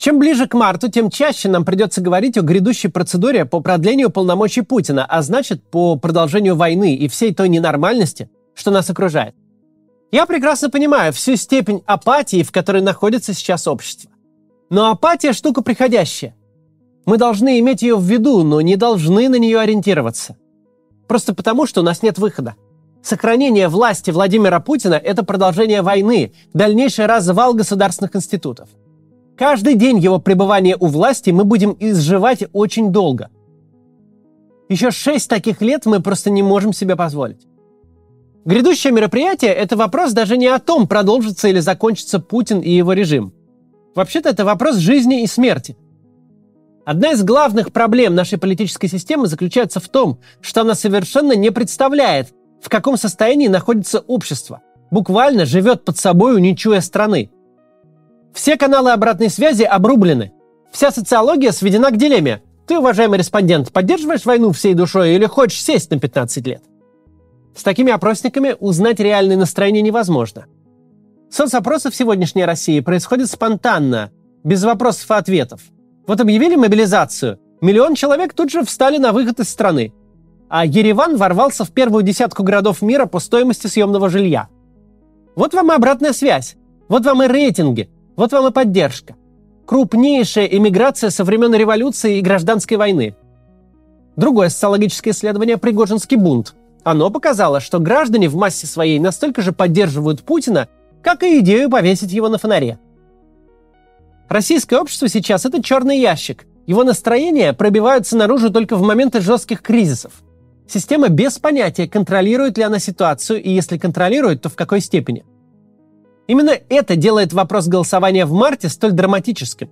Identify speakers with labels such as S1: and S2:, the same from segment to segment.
S1: Чем ближе к марту, тем чаще нам придется говорить о грядущей процедуре по продлению полномочий Путина, а значит, по продолжению войны и всей той ненормальности, что нас окружает. Я прекрасно понимаю всю степень апатии, в которой находится сейчас общество. Но апатия – штука приходящая. Мы должны иметь ее в виду, но не должны на нее ориентироваться. Просто потому, что у нас нет выхода. Сохранение власти Владимира Путина – это продолжение войны, дальнейший развал государственных институтов. Каждый день его пребывания у власти мы будем изживать очень долго. Еще шесть таких лет мы просто не можем себе позволить. Грядущее мероприятие – это вопрос даже не о том, продолжится или закончится Путин и его режим. Вообще-то это вопрос жизни и смерти. Одна из главных проблем нашей политической системы заключается в том, что она совершенно не представляет, в каком состоянии находится общество. Буквально живет под собой, не страны. Все каналы обратной связи обрублены. Вся социология сведена к дилемме. Ты, уважаемый респондент, поддерживаешь войну всей душой или хочешь сесть на 15 лет? С такими опросниками узнать реальное настроение невозможно. Соцопросы в сегодняшней России происходят спонтанно, без вопросов и ответов. Вот объявили мобилизацию. Миллион человек тут же встали на выход из страны а Ереван ворвался в первую десятку городов мира по стоимости съемного жилья. Вот вам и обратная связь. Вот вам и рейтинги. Вот вам и поддержка. Крупнейшая эмиграция со времен революции и гражданской войны. Другое социологическое исследование «Пригожинский бунт». Оно показало, что граждане в массе своей настолько же поддерживают Путина, как и идею повесить его на фонаре. Российское общество сейчас – это черный ящик. Его настроения пробиваются наружу только в моменты жестких кризисов – Система без понятия, контролирует ли она ситуацию, и если контролирует, то в какой степени. Именно это делает вопрос голосования в марте столь драматическим.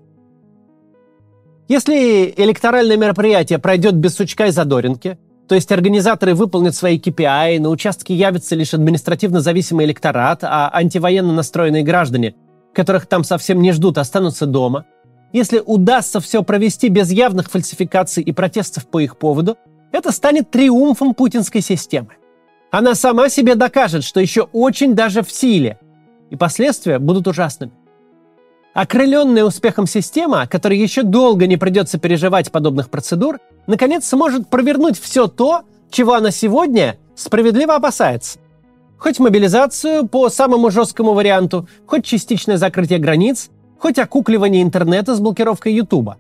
S1: Если электоральное мероприятие пройдет без сучка и задоринки, то есть организаторы выполнят свои KPI, на участке явится лишь административно зависимый электорат, а антивоенно настроенные граждане, которых там совсем не ждут, останутся дома. Если удастся все провести без явных фальсификаций и протестов по их поводу, это станет триумфом путинской системы. Она сама себе докажет, что еще очень даже в силе, и последствия будут ужасными. Окрыленная успехом система, которой еще долго не придется переживать подобных процедур, наконец сможет провернуть все то, чего она сегодня справедливо опасается. Хоть мобилизацию по самому жесткому варианту, хоть частичное закрытие границ, хоть окукливание интернета с блокировкой Ютуба.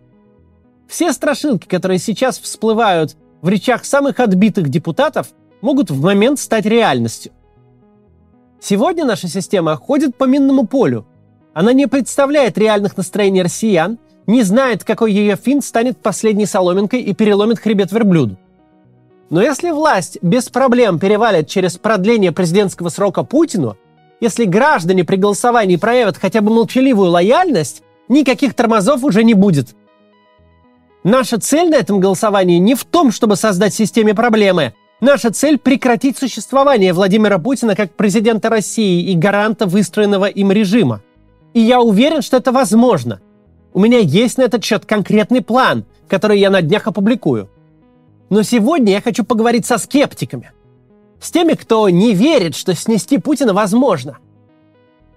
S1: Все страшилки, которые сейчас всплывают в речах самых отбитых депутатов могут в момент стать реальностью. Сегодня наша система ходит по минному полю. Она не представляет реальных настроений россиян, не знает, какой ее финт станет последней соломинкой и переломит хребет верблюду. Но если власть без проблем перевалит через продление президентского срока Путину, если граждане при голосовании проявят хотя бы молчаливую лояльность, никаких тормозов уже не будет – Наша цель на этом голосовании не в том, чтобы создать системе проблемы. Наша цель – прекратить существование Владимира Путина как президента России и гаранта выстроенного им режима. И я уверен, что это возможно. У меня есть на этот счет конкретный план, который я на днях опубликую. Но сегодня я хочу поговорить со скептиками. С теми, кто не верит, что снести Путина возможно –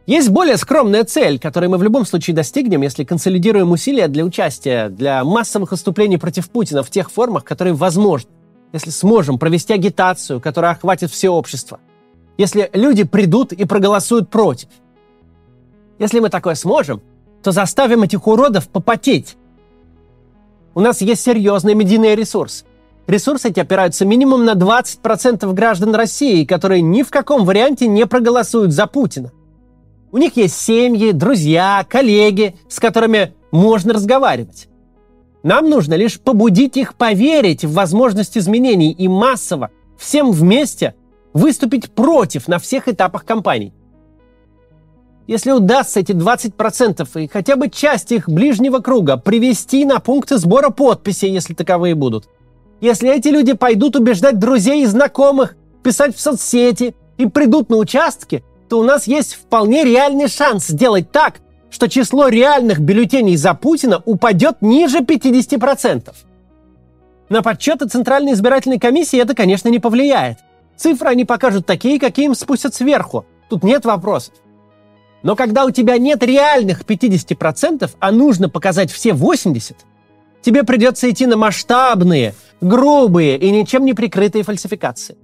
S1: есть более скромная цель, которую мы в любом случае достигнем, если консолидируем усилия для участия, для массовых выступлений против Путина в тех формах, которые возможны. Если сможем провести агитацию, которая охватит все общество. Если люди придут и проголосуют против. Если мы такое сможем, то заставим этих уродов попотеть. У нас есть серьезный медийный ресурс. Ресурсы эти опираются минимум на 20% граждан России, которые ни в каком варианте не проголосуют за Путина. У них есть семьи, друзья, коллеги, с которыми можно разговаривать. Нам нужно лишь побудить их поверить в возможность изменений и массово, всем вместе, выступить против на всех этапах кампании. Если удастся эти 20% и хотя бы часть их ближнего круга привести на пункты сбора подписей, если таковые будут, если эти люди пойдут убеждать друзей и знакомых, писать в соцсети и придут на участки, то у нас есть вполне реальный шанс сделать так, что число реальных бюллетеней за Путина упадет ниже 50%. На подсчеты Центральной избирательной комиссии это, конечно, не повлияет. Цифры они покажут такие, какие им спустят сверху. Тут нет вопросов. Но когда у тебя нет реальных 50%, а нужно показать все 80%, тебе придется идти на масштабные, грубые и ничем не прикрытые фальсификации.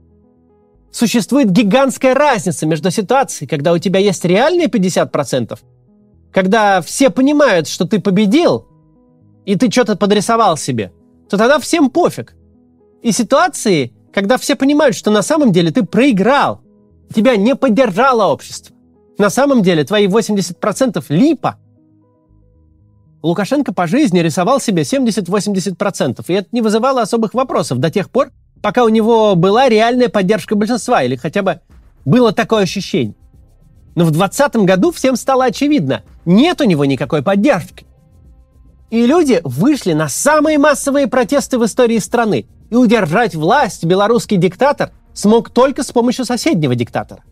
S1: Существует гигантская разница между ситуацией, когда у тебя есть реальные 50%, когда все понимают, что ты победил, и ты что-то подрисовал себе, то тогда всем пофиг. И ситуации, когда все понимают, что на самом деле ты проиграл, тебя не поддержало общество. На самом деле твои 80% липа. Лукашенко по жизни рисовал себе 70-80%, и это не вызывало особых вопросов до тех пор, пока у него была реальная поддержка большинства, или хотя бы было такое ощущение. Но в 2020 году всем стало очевидно, нет у него никакой поддержки. И люди вышли на самые массовые протесты в истории страны. И удержать власть белорусский диктатор смог только с помощью соседнего диктатора.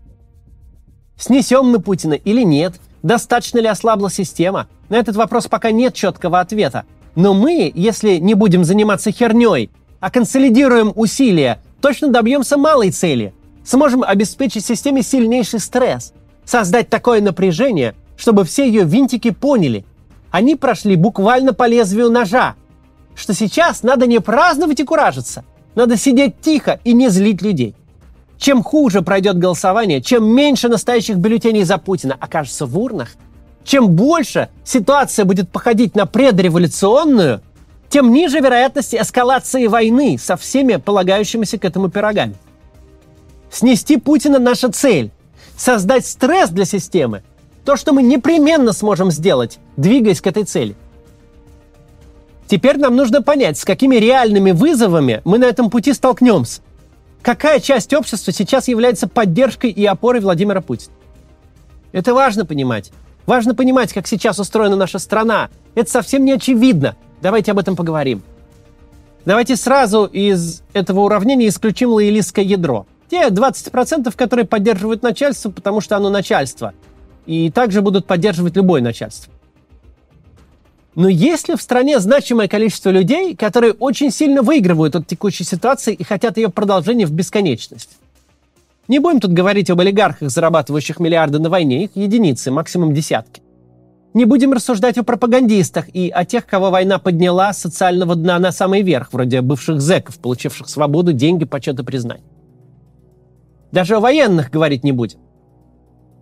S1: Снесем мы Путина или нет? Достаточно ли ослабла система? На этот вопрос пока нет четкого ответа. Но мы, если не будем заниматься херней, а консолидируем усилия, точно добьемся малой цели. Сможем обеспечить системе сильнейший стресс. Создать такое напряжение, чтобы все ее винтики поняли – они прошли буквально по лезвию ножа. Что сейчас надо не праздновать и куражиться. Надо сидеть тихо и не злить людей. Чем хуже пройдет голосование, чем меньше настоящих бюллетеней за Путина окажется в урнах, чем больше ситуация будет походить на предреволюционную, тем ниже вероятность эскалации войны со всеми полагающимися к этому пирогами. Снести Путина – наша цель. Создать стресс для системы – то, что мы непременно сможем сделать, двигаясь к этой цели. Теперь нам нужно понять, с какими реальными вызовами мы на этом пути столкнемся. Какая часть общества сейчас является поддержкой и опорой Владимира Путина? Это важно понимать. Важно понимать, как сейчас устроена наша страна. Это совсем не очевидно. Давайте об этом поговорим. Давайте сразу из этого уравнения исключим лоялистское ядро. Те 20%, которые поддерживают начальство, потому что оно начальство – и также будут поддерживать любое начальство. Но есть ли в стране значимое количество людей, которые очень сильно выигрывают от текущей ситуации и хотят ее продолжения в бесконечность? Не будем тут говорить об олигархах, зарабатывающих миллиарды на войне, их единицы, максимум десятки. Не будем рассуждать о пропагандистах и о тех, кого война подняла с социального дна на самый верх, вроде бывших зэков, получивших свободу, деньги, почет и признание. Даже о военных говорить не будем.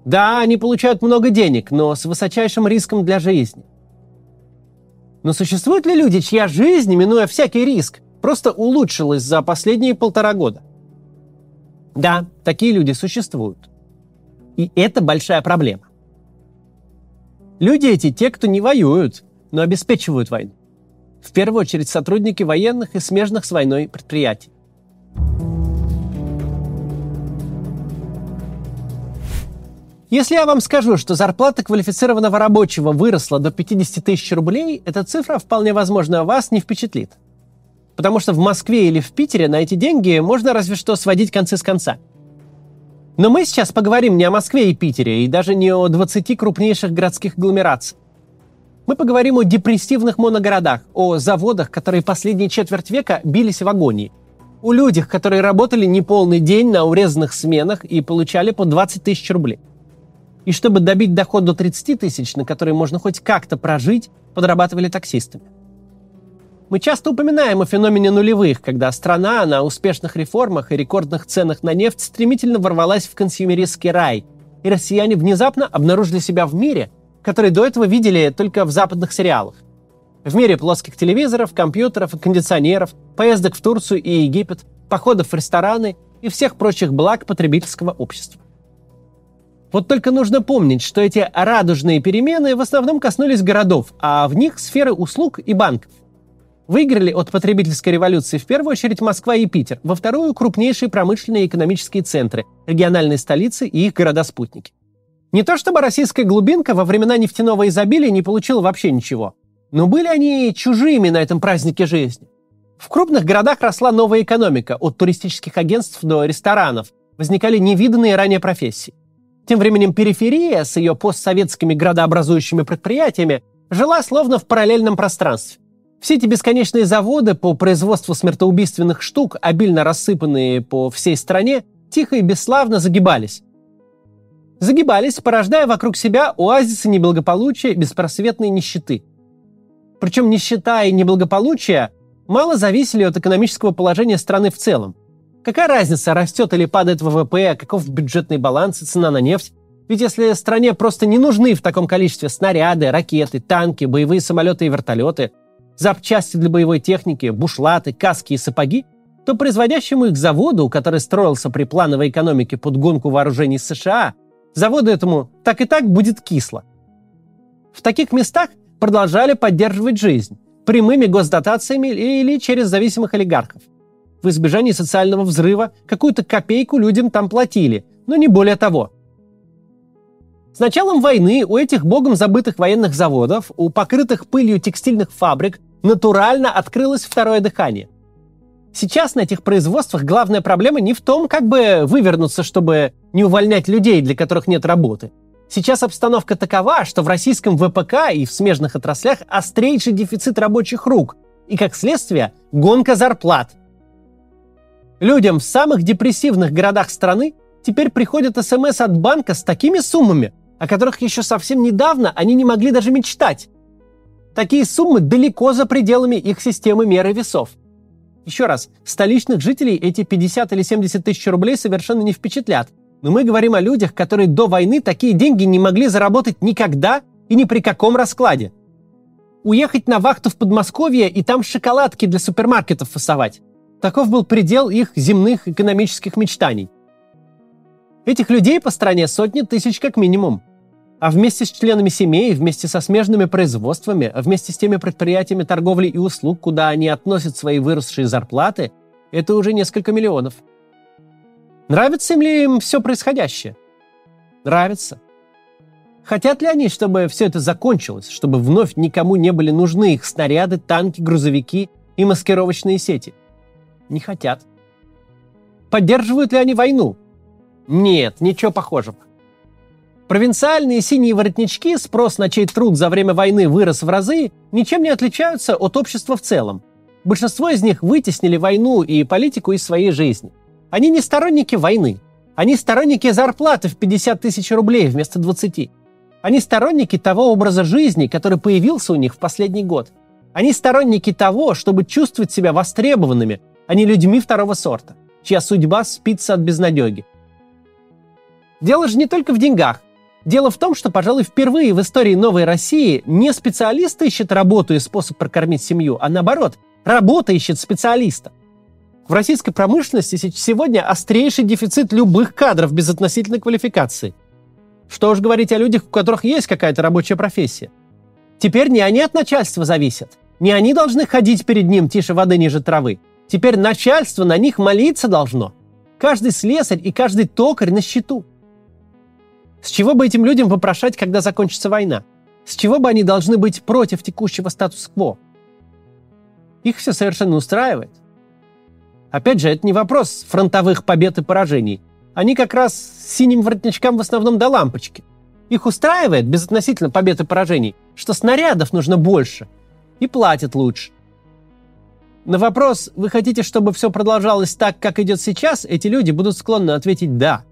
S1: Да, они получают много денег, но с высочайшим риском для жизни. Но существуют ли люди, чья жизнь, минуя всякий риск, просто улучшилась за последние полтора года? Да, такие люди существуют. И это большая проблема. Люди эти те, кто не воюют, но обеспечивают войну. В первую очередь сотрудники военных и смежных с войной предприятий. Если я вам скажу, что зарплата квалифицированного рабочего выросла до 50 тысяч рублей, эта цифра вполне возможно вас не впечатлит. Потому что в Москве или в Питере на эти деньги можно разве что сводить концы с конца. Но мы сейчас поговорим не о Москве и Питере, и даже не о 20 крупнейших городских агломерациях. Мы поговорим о депрессивных моногородах, о заводах, которые последние четверть века бились в агонии, о людях, которые работали неполный день на урезанных сменах и получали по 20 тысяч рублей – и чтобы добить доход до 30 тысяч, на который можно хоть как-то прожить, подрабатывали таксистами. Мы часто упоминаем о феномене нулевых, когда страна на успешных реформах и рекордных ценах на нефть стремительно ворвалась в консюмеристский рай, и россияне внезапно обнаружили себя в мире, который до этого видели только в западных сериалах. В мире плоских телевизоров, компьютеров и кондиционеров, поездок в Турцию и Египет, походов в рестораны и всех прочих благ потребительского общества. Вот только нужно помнить, что эти радужные перемены в основном коснулись городов, а в них сферы услуг и банков. Выиграли от потребительской революции в первую очередь Москва и Питер, во вторую – крупнейшие промышленные и экономические центры, региональные столицы и их города-спутники. Не то чтобы российская глубинка во времена нефтяного изобилия не получила вообще ничего, но были они чужими на этом празднике жизни. В крупных городах росла новая экономика, от туристических агентств до ресторанов, возникали невиданные ранее профессии. Тем временем периферия с ее постсоветскими градообразующими предприятиями жила словно в параллельном пространстве. Все эти бесконечные заводы по производству смертоубийственных штук, обильно рассыпанные по всей стране, тихо и бесславно загибались. загибались, порождая вокруг себя оазисы неблагополучия, беспросветной нищеты. Причем нищета и неблагополучие мало зависели от экономического положения страны в целом. Какая разница, растет или падает ВВП, каков бюджетный баланс и цена на нефть? Ведь если стране просто не нужны в таком количестве снаряды, ракеты, танки, боевые самолеты и вертолеты, запчасти для боевой техники, бушлаты, каски и сапоги, то производящему их заводу, который строился при плановой экономике под гонку вооружений США, заводу этому так и так будет кисло. В таких местах продолжали поддерживать жизнь прямыми госдотациями или через зависимых олигархов. В избежании социального взрыва какую-то копейку людям там платили, но не более того. С началом войны у этих богом забытых военных заводов, у покрытых пылью текстильных фабрик натурально открылось второе дыхание. Сейчас на этих производствах главная проблема не в том, как бы вывернуться, чтобы не увольнять людей, для которых нет работы. Сейчас обстановка такова, что в российском ВПК и в смежных отраслях острейший дефицит рабочих рук и, как следствие, гонка зарплат – Людям в самых депрессивных городах страны теперь приходят СМС от банка с такими суммами, о которых еще совсем недавно они не могли даже мечтать. Такие суммы далеко за пределами их системы меры весов. Еще раз, столичных жителей эти 50 или 70 тысяч рублей совершенно не впечатлят. Но мы говорим о людях, которые до войны такие деньги не могли заработать никогда и ни при каком раскладе. Уехать на вахту в Подмосковье и там шоколадки для супермаркетов фасовать. Таков был предел их земных экономических мечтаний. Этих людей по стране сотни тысяч как минимум. А вместе с членами семей, вместе со смежными производствами, вместе с теми предприятиями торговли и услуг, куда они относят свои выросшие зарплаты, это уже несколько миллионов. Нравится ли им все происходящее? Нравится. Хотят ли они, чтобы все это закончилось, чтобы вновь никому не были нужны их снаряды, танки, грузовики и маскировочные сети? Не хотят. Поддерживают ли они войну? Нет, ничего похожего. Провинциальные синие воротнички, спрос на чей труд за время войны вырос в разы, ничем не отличаются от общества в целом. Большинство из них вытеснили войну и политику из своей жизни. Они не сторонники войны. Они сторонники зарплаты в 50 тысяч рублей вместо 20. Они сторонники того образа жизни, который появился у них в последний год. Они сторонники того, чтобы чувствовать себя востребованными, а не людьми второго сорта, чья судьба спится от безнадеги. Дело же не только в деньгах. Дело в том, что, пожалуй, впервые в истории новой России не специалисты ищет работу и способ прокормить семью, а наоборот, работа ищет специалиста. В российской промышленности сегодня острейший дефицит любых кадров без относительной квалификации. Что уж говорить о людях, у которых есть какая-то рабочая профессия. Теперь не они от начальства зависят. Не они должны ходить перед ним тише воды ниже травы. Теперь начальство на них молиться должно. Каждый слесарь и каждый токарь на счету. С чего бы этим людям вопрошать, когда закончится война? С чего бы они должны быть против текущего статус-кво? Их все совершенно устраивает. Опять же, это не вопрос фронтовых побед и поражений. Они как раз синим воротничкам в основном до лампочки. Их устраивает, безотносительно побед и поражений, что снарядов нужно больше и платят лучше. На вопрос, вы хотите, чтобы все продолжалось так, как идет сейчас, эти люди будут склонны ответить «да».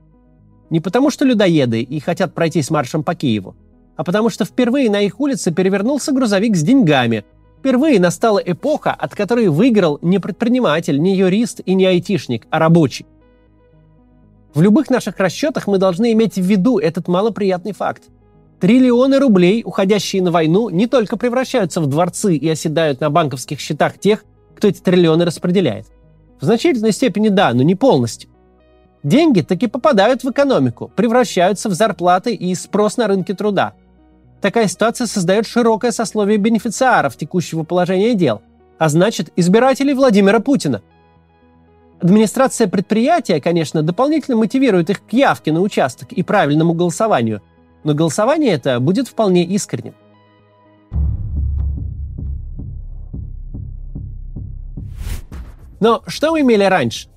S1: Не потому, что людоеды и хотят пройти с маршем по Киеву, а потому что впервые на их улице перевернулся грузовик с деньгами. Впервые настала эпоха, от которой выиграл не предприниматель, не юрист и не айтишник, а рабочий. В любых наших расчетах мы должны иметь в виду этот малоприятный факт. Триллионы рублей, уходящие на войну, не только превращаются в дворцы и оседают на банковских счетах тех, кто эти триллионы распределяет. В значительной степени да, но не полностью. Деньги таки попадают в экономику, превращаются в зарплаты и спрос на рынке труда. Такая ситуация создает широкое сословие бенефициаров текущего положения дел, а значит избирателей Владимира Путина. Администрация предприятия, конечно, дополнительно мотивирует их к явке на участок и правильному голосованию, но голосование это будет вполне искренним. Но что мы имели раньше?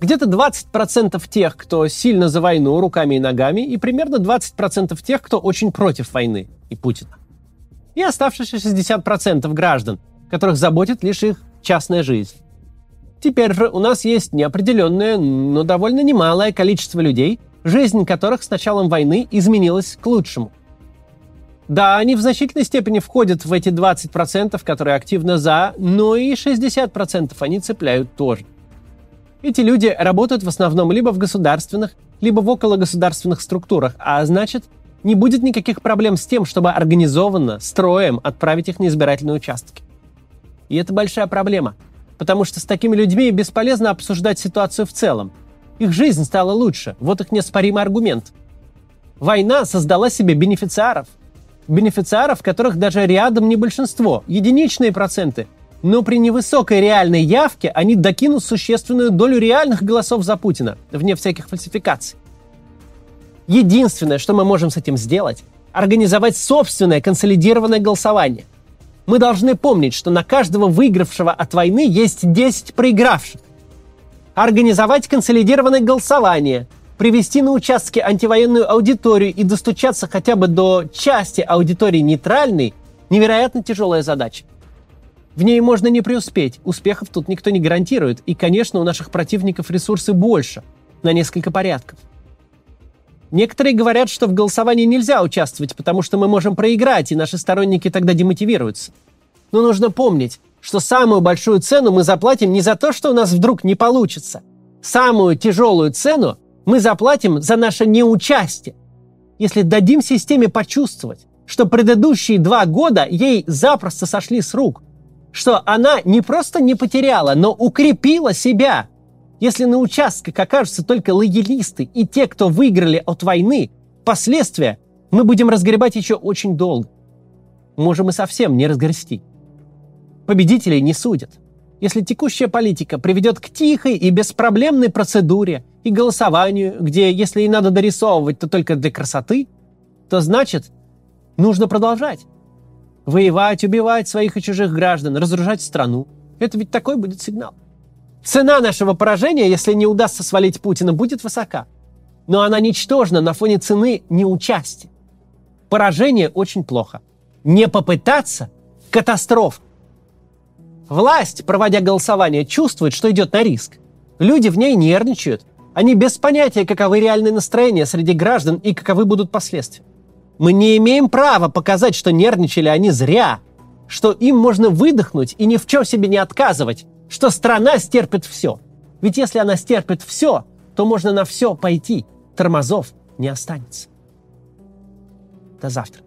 S1: Где-то 20% тех, кто сильно за войну руками и ногами, и примерно 20% тех, кто очень против войны и Путина. И оставшиеся 60% граждан, которых заботит лишь их частная жизнь. Теперь же у нас есть неопределенное, но довольно немалое количество людей, жизнь которых с началом войны изменилась к лучшему. Да, они в значительной степени входят в эти 20%, которые активно за, но и 60% они цепляют тоже. Эти люди работают в основном либо в государственных, либо в окологосударственных структурах, а значит, не будет никаких проблем с тем, чтобы организованно, строем отправить их на избирательные участки. И это большая проблема, потому что с такими людьми бесполезно обсуждать ситуацию в целом. Их жизнь стала лучше, вот их неоспоримый аргумент. Война создала себе бенефициаров. Бенефициаров, которых даже рядом не большинство, единичные проценты. Но при невысокой реальной явке они докинут существенную долю реальных голосов за Путина, вне всяких фальсификаций. Единственное, что мы можем с этим сделать, организовать собственное консолидированное голосование. Мы должны помнить, что на каждого выигравшего от войны есть 10 проигравших. Организовать консолидированное голосование, привести на участки антивоенную аудиторию и достучаться хотя бы до части аудитории нейтральной – невероятно тяжелая задача. В ней можно не преуспеть, успехов тут никто не гарантирует, и, конечно, у наших противников ресурсы больше, на несколько порядков – Некоторые говорят, что в голосовании нельзя участвовать, потому что мы можем проиграть, и наши сторонники тогда демотивируются. Но нужно помнить, что самую большую цену мы заплатим не за то, что у нас вдруг не получится. Самую тяжелую цену мы заплатим за наше неучастие. Если дадим системе почувствовать, что предыдущие два года ей запросто сошли с рук, что она не просто не потеряла, но укрепила себя – если на участках окажутся только лоялисты и те, кто выиграли от войны, последствия мы будем разгребать еще очень долго. Можем и совсем не разгрести. Победителей не судят. Если текущая политика приведет к тихой и беспроблемной процедуре и голосованию, где, если и надо дорисовывать, то только для красоты, то значит, нужно продолжать. Воевать, убивать своих и чужих граждан, разоружать страну. Это ведь такой будет сигнал. Цена нашего поражения, если не удастся свалить Путина, будет высока. Но она ничтожна на фоне цены неучастия. Поражение очень плохо. Не попытаться – катастрофа. Власть, проводя голосование, чувствует, что идет на риск. Люди в ней нервничают. Они без понятия, каковы реальные настроения среди граждан и каковы будут последствия. Мы не имеем права показать, что нервничали они зря, что им можно выдохнуть и ни в чем себе не отказывать, что страна стерпит все. Ведь если она стерпит все, то можно на все пойти. Тормозов не останется. До завтра.